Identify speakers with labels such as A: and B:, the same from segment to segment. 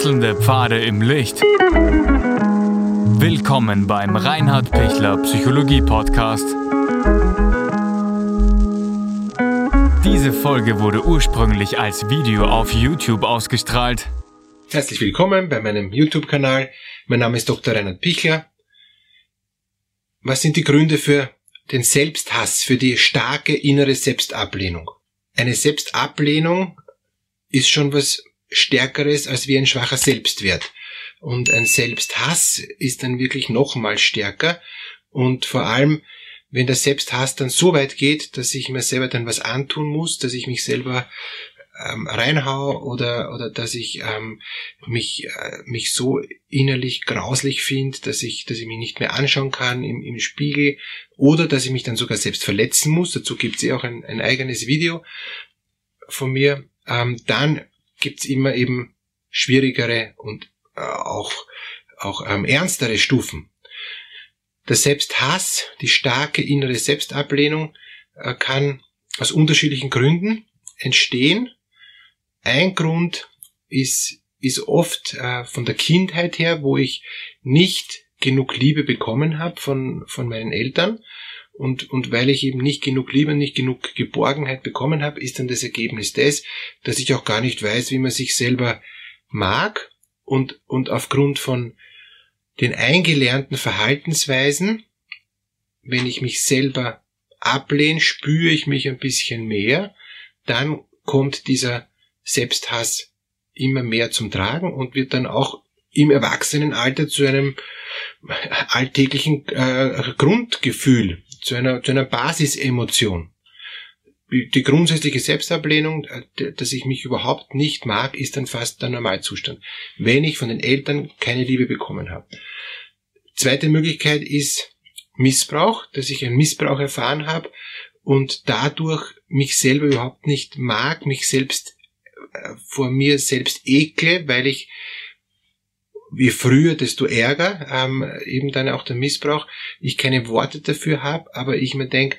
A: Wechselnde Pfade im Licht. Willkommen beim Reinhard Pichler Psychologie Podcast. Diese Folge wurde ursprünglich als Video auf YouTube ausgestrahlt.
B: Herzlich willkommen bei meinem YouTube-Kanal. Mein Name ist Dr. Reinhard Pichler. Was sind die Gründe für den Selbsthass, für die starke innere Selbstablehnung? Eine Selbstablehnung ist schon was Stärkeres als wie ein schwacher Selbstwert. Und ein Selbsthass ist dann wirklich noch mal stärker. Und vor allem, wenn der Selbsthass dann so weit geht, dass ich mir selber dann was antun muss, dass ich mich selber ähm, reinhau oder, oder dass ich ähm, mich, äh, mich so innerlich grauslich finde, dass ich, dass ich mich nicht mehr anschauen kann im, im Spiegel oder dass ich mich dann sogar selbst verletzen muss. Dazu gibt es eh auch ein, ein eigenes Video von mir. Ähm, dann gibt's immer eben schwierigere und äh, auch, auch ähm, ernstere Stufen. Der Selbsthass, die starke innere Selbstablehnung äh, kann aus unterschiedlichen Gründen entstehen. Ein Grund ist, ist oft äh, von der Kindheit her, wo ich nicht genug Liebe bekommen habe von, von meinen Eltern und, und weil ich eben nicht genug Liebe, nicht genug Geborgenheit bekommen habe, ist dann das Ergebnis das, dass ich auch gar nicht weiß, wie man sich selber mag und, und aufgrund von den eingelernten Verhaltensweisen, wenn ich mich selber ablehne, spüre ich mich ein bisschen mehr, dann kommt dieser Selbsthass immer mehr zum Tragen und wird dann auch im Erwachsenenalter zu einem alltäglichen äh, Grundgefühl zu einer, zu einer Basisemotion. Die grundsätzliche Selbstablehnung, äh, dass ich mich überhaupt nicht mag, ist dann fast der Normalzustand, wenn ich von den Eltern keine Liebe bekommen habe. Zweite Möglichkeit ist Missbrauch, dass ich einen Missbrauch erfahren habe und dadurch mich selber überhaupt nicht mag, mich selbst äh, vor mir selbst ekle, weil ich je früher, desto ärger, ähm, eben dann auch der Missbrauch, ich keine Worte dafür habe, aber ich mir denk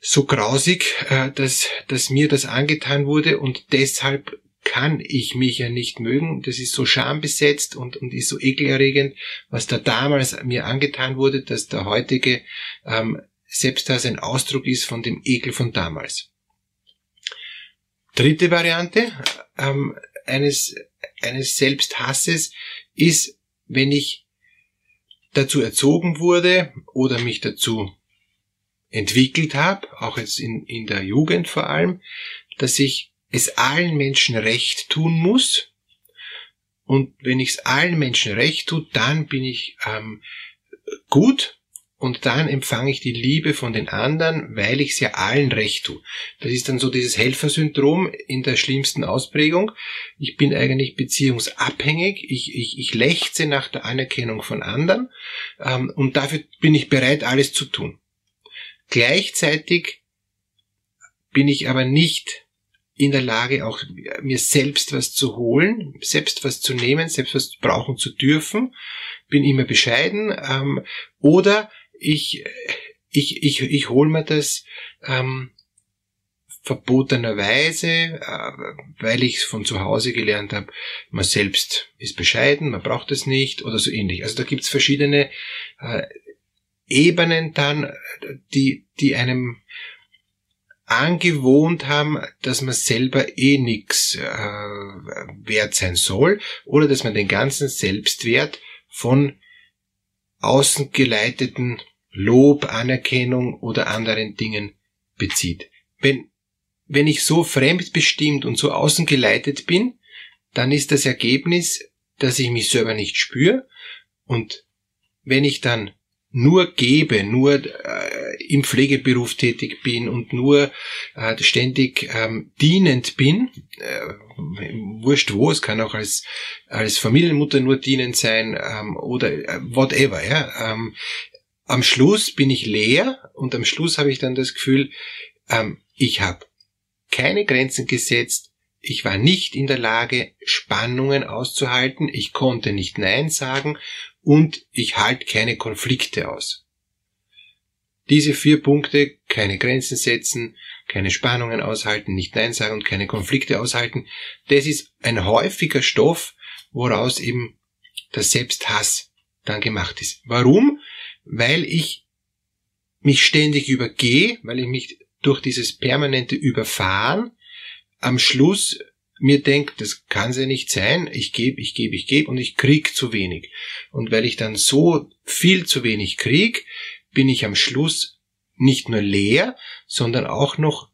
B: so grausig, äh, dass, dass mir das angetan wurde und deshalb kann ich mich ja nicht mögen. Das ist so schambesetzt und, und ist so ekelerregend, was da damals mir angetan wurde, dass der heutige ähm, Selbsthass ein Ausdruck ist von dem Ekel von damals. Dritte Variante ähm, eines, eines Selbsthasses ist, wenn ich dazu erzogen wurde oder mich dazu entwickelt habe, auch jetzt in, in der Jugend vor allem, dass ich es allen Menschen recht tun muss. Und wenn ich es allen Menschen recht tue, dann bin ich ähm, gut und dann empfange ich die Liebe von den anderen, weil ich es ja allen recht tue. Das ist dann so dieses Helfersyndrom in der schlimmsten Ausprägung. Ich bin eigentlich beziehungsabhängig, ich, ich, ich lechze nach der Anerkennung von anderen ähm, und dafür bin ich bereit, alles zu tun. Gleichzeitig bin ich aber nicht in der Lage, auch mir selbst was zu holen, selbst was zu nehmen, selbst was brauchen zu dürfen, bin immer bescheiden ähm, oder ich, ich, ich, ich hol mir das ähm, verbotenerweise, äh, weil ich es von zu Hause gelernt habe, man selbst ist bescheiden, man braucht es nicht oder so ähnlich. Also da gibt's verschiedene äh, Ebenen dann, die, die einem angewohnt haben, dass man selber eh nix äh, wert sein soll oder dass man den ganzen Selbstwert von außen geleiteten Lob, Anerkennung oder anderen Dingen bezieht. Wenn, wenn ich so fremdbestimmt und so außen geleitet bin, dann ist das Ergebnis, dass ich mich selber nicht spüre und wenn ich dann nur gebe, nur äh, im Pflegeberuf tätig bin und nur äh, ständig ähm, dienend bin, äh, wurscht wo, es kann auch als, als Familienmutter nur dienend sein ähm, oder äh, whatever, ja, ähm, am Schluss bin ich leer und am Schluss habe ich dann das Gefühl, ähm, ich habe keine Grenzen gesetzt, ich war nicht in der Lage, Spannungen auszuhalten, ich konnte nicht Nein sagen und ich halte keine Konflikte aus. Diese vier Punkte, keine Grenzen setzen, keine Spannungen aushalten, nicht Nein sagen und keine Konflikte aushalten, das ist ein häufiger Stoff, woraus eben der Selbsthass dann gemacht ist. Warum? Weil ich mich ständig übergehe, weil ich mich durch dieses permanente Überfahren am Schluss mir denkt, das kann ja nicht sein, ich gebe, ich gebe, ich gebe und ich krieg zu wenig. Und weil ich dann so viel zu wenig krieg, bin ich am Schluss nicht nur leer, sondern auch noch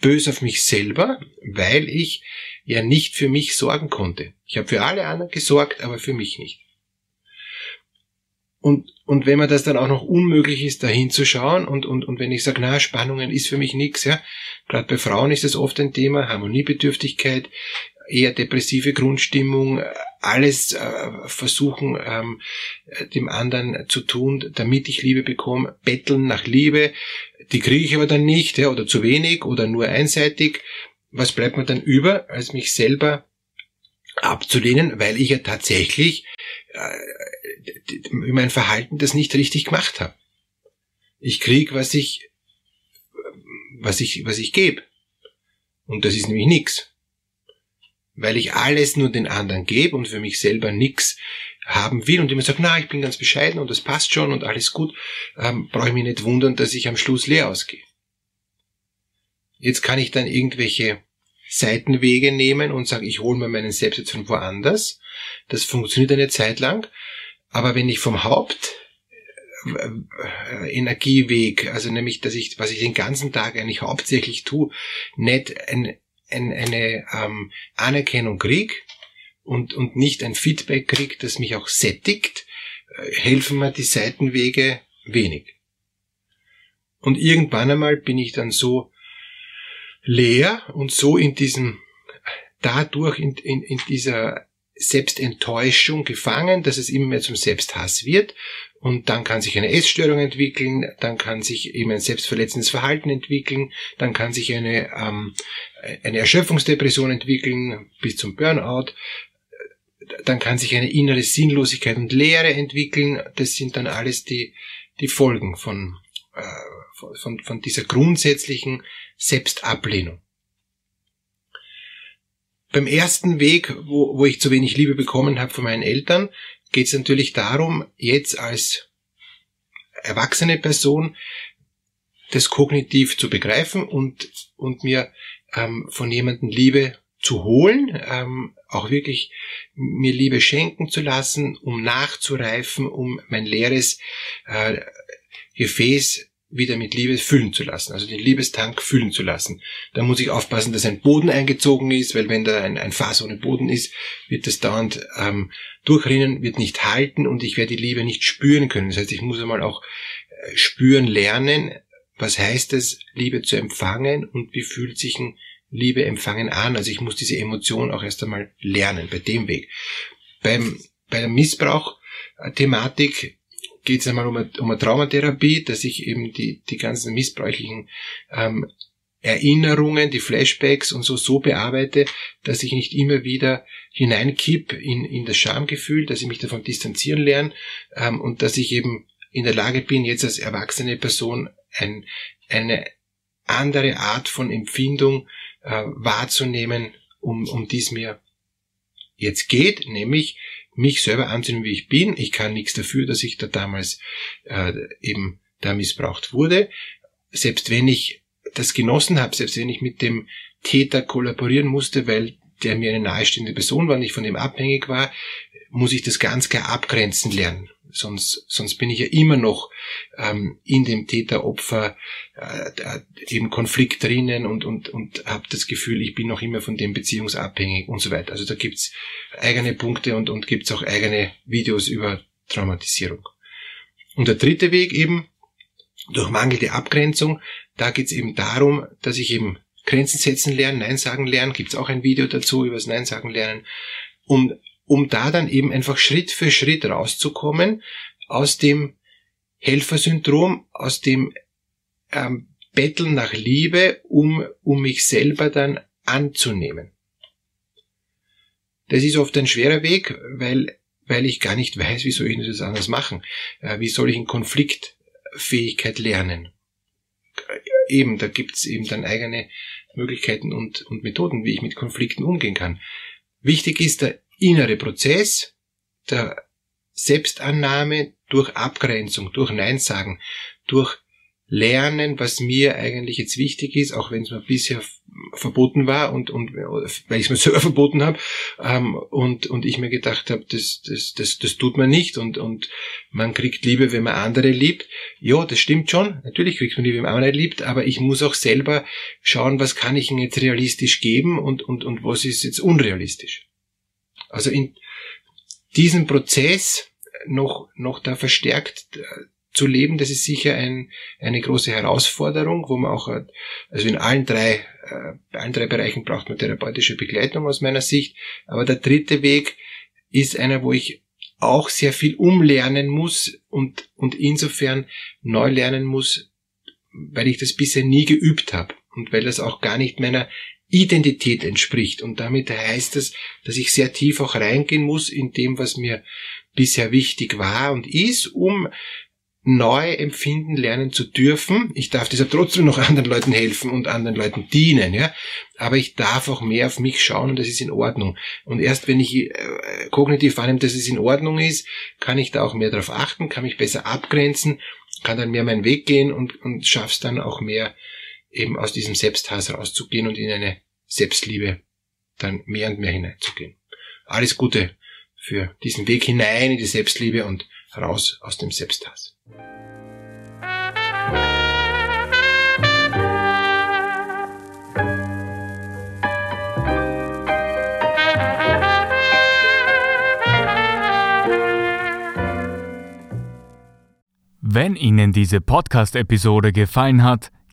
B: bös auf mich selber, weil ich ja nicht für mich sorgen konnte. Ich habe für alle anderen gesorgt, aber für mich nicht. Und, und wenn man das dann auch noch unmöglich ist, da hinzuschauen und, und, und wenn ich sage, na, Spannungen ist für mich nichts, ja, gerade bei Frauen ist das oft ein Thema, Harmoniebedürftigkeit, eher depressive Grundstimmung, alles äh, versuchen, ähm, dem anderen zu tun, damit ich Liebe bekomme, betteln nach Liebe, die kriege ich aber dann nicht, ja, oder zu wenig oder nur einseitig. Was bleibt mir dann über, als mich selber abzulehnen, weil ich ja tatsächlich äh, mein Verhalten das nicht richtig gemacht habe. Ich krieg, was ich, was ich, was ich gebe. Und das ist nämlich nix. Weil ich alles nur den anderen gebe und für mich selber nix haben will und immer sagt, na, ich bin ganz bescheiden und das passt schon und alles gut, ähm, brauche ich mich nicht wundern, dass ich am Schluss leer ausgehe. Jetzt kann ich dann irgendwelche Seitenwege nehmen und sagen, ich hole mir meinen Selbstwert von woanders. Das funktioniert eine Zeit lang. Aber wenn ich vom Haupt äh, also nämlich, dass ich, was ich den ganzen Tag eigentlich hauptsächlich tue, nicht ein, ein, eine ähm, Anerkennung krieg und, und nicht ein Feedback krieg, das mich auch sättigt, äh, helfen mir die Seitenwege wenig. Und irgendwann einmal bin ich dann so leer und so in diesem, dadurch in, in, in dieser Selbstenttäuschung gefangen, dass es immer mehr zum Selbsthass wird. Und dann kann sich eine Essstörung entwickeln, dann kann sich eben ein selbstverletzendes Verhalten entwickeln, dann kann sich eine, ähm, eine Erschöpfungsdepression entwickeln bis zum Burnout, dann kann sich eine innere Sinnlosigkeit und Leere entwickeln. Das sind dann alles die, die Folgen von, äh, von, von dieser grundsätzlichen Selbstablehnung. Beim ersten Weg, wo, wo ich zu wenig Liebe bekommen habe von meinen Eltern, geht es natürlich darum, jetzt als erwachsene Person das kognitiv zu begreifen und, und mir ähm, von jemandem Liebe zu holen, ähm, auch wirklich mir Liebe schenken zu lassen, um nachzureifen, um mein leeres äh, Gefäß wieder mit Liebe füllen zu lassen, also den Liebestank füllen zu lassen. Da muss ich aufpassen, dass ein Boden eingezogen ist, weil wenn da ein, ein Fass ohne Boden ist, wird das dauernd ähm, durchrinnen, wird nicht halten und ich werde die Liebe nicht spüren können. Das heißt, ich muss einmal auch äh, spüren lernen, was heißt es, Liebe zu empfangen und wie fühlt sich ein Liebe empfangen an. Also ich muss diese Emotion auch erst einmal lernen bei dem Weg. Beim, bei der Missbrauch-Thematik geht es einmal um eine, um eine Traumatherapie, dass ich eben die, die ganzen missbräuchlichen ähm, Erinnerungen, die Flashbacks und so so bearbeite, dass ich nicht immer wieder hineinkipp in, in das Schamgefühl, dass ich mich davon distanzieren lerne ähm, und dass ich eben in der Lage bin, jetzt als erwachsene Person ein, eine andere Art von Empfindung äh, wahrzunehmen, um, um dies mir jetzt geht, nämlich mich selber anzunehmen, wie ich bin. Ich kann nichts dafür, dass ich da damals äh, eben da missbraucht wurde. Selbst wenn ich das genossen habe, selbst wenn ich mit dem Täter kollaborieren musste, weil der mir eine nahestehende Person war und ich von dem abhängig war, muss ich das ganz klar abgrenzen lernen. Sonst, sonst bin ich ja immer noch ähm, in dem Täter-Opfer äh, eben Konflikt drinnen und, und, und habe das Gefühl, ich bin noch immer von dem beziehungsabhängig und so weiter. Also da gibt's eigene Punkte und, und gibt's auch eigene Videos über Traumatisierung. Und der dritte Weg eben, durch mangelnde Abgrenzung, da geht's eben darum, dass ich eben Grenzen setzen lernen, Nein sagen lernen, gibt's auch ein Video dazu über das Nein sagen lernen, um um da dann eben einfach Schritt für Schritt rauszukommen aus dem Helfersyndrom, aus dem ähm, Betteln nach Liebe, um, um mich selber dann anzunehmen. Das ist oft ein schwerer Weg, weil, weil ich gar nicht weiß, wie soll ich das anders machen. Äh, wie soll ich in Konfliktfähigkeit lernen? Eben, da gibt's eben dann eigene Möglichkeiten und, und Methoden, wie ich mit Konflikten umgehen kann. Wichtig ist, innere Prozess der Selbstannahme durch Abgrenzung, durch Nein sagen, durch lernen, was mir eigentlich jetzt wichtig ist, auch wenn es mir bisher verboten war und, und weil ich es mir selber verboten habe ähm, und, und ich mir gedacht habe, das, das, das, das tut man nicht und, und man kriegt Liebe, wenn man andere liebt. Ja, das stimmt schon. Natürlich kriegt man Liebe, wenn man andere liebt, aber ich muss auch selber schauen, was kann ich ihnen jetzt realistisch geben und, und, und was ist jetzt unrealistisch. Also in diesem Prozess noch, noch da verstärkt äh, zu leben, das ist sicher ein, eine große Herausforderung, wo man auch, also in allen drei, äh, bei allen drei Bereichen braucht man therapeutische Begleitung aus meiner Sicht. Aber der dritte Weg ist einer, wo ich auch sehr viel umlernen muss und, und insofern neu lernen muss, weil ich das bisher nie geübt habe und weil das auch gar nicht meiner Identität entspricht. Und damit heißt es, dass ich sehr tief auch reingehen muss in dem, was mir bisher wichtig war und ist, um neu empfinden lernen zu dürfen. Ich darf deshalb trotzdem noch anderen Leuten helfen und anderen Leuten dienen, ja. Aber ich darf auch mehr auf mich schauen und das ist in Ordnung. Und erst wenn ich äh, kognitiv wahrnehme, dass es in Ordnung ist, kann ich da auch mehr darauf achten, kann mich besser abgrenzen, kann dann mehr meinen Weg gehen und, und schaff's dann auch mehr, eben aus diesem Selbsthass rauszugehen und in eine Selbstliebe dann mehr und mehr hineinzugehen. Alles Gute für diesen Weg hinein in die Selbstliebe und raus aus dem Selbsthass.
A: Wenn Ihnen diese Podcast-Episode gefallen hat,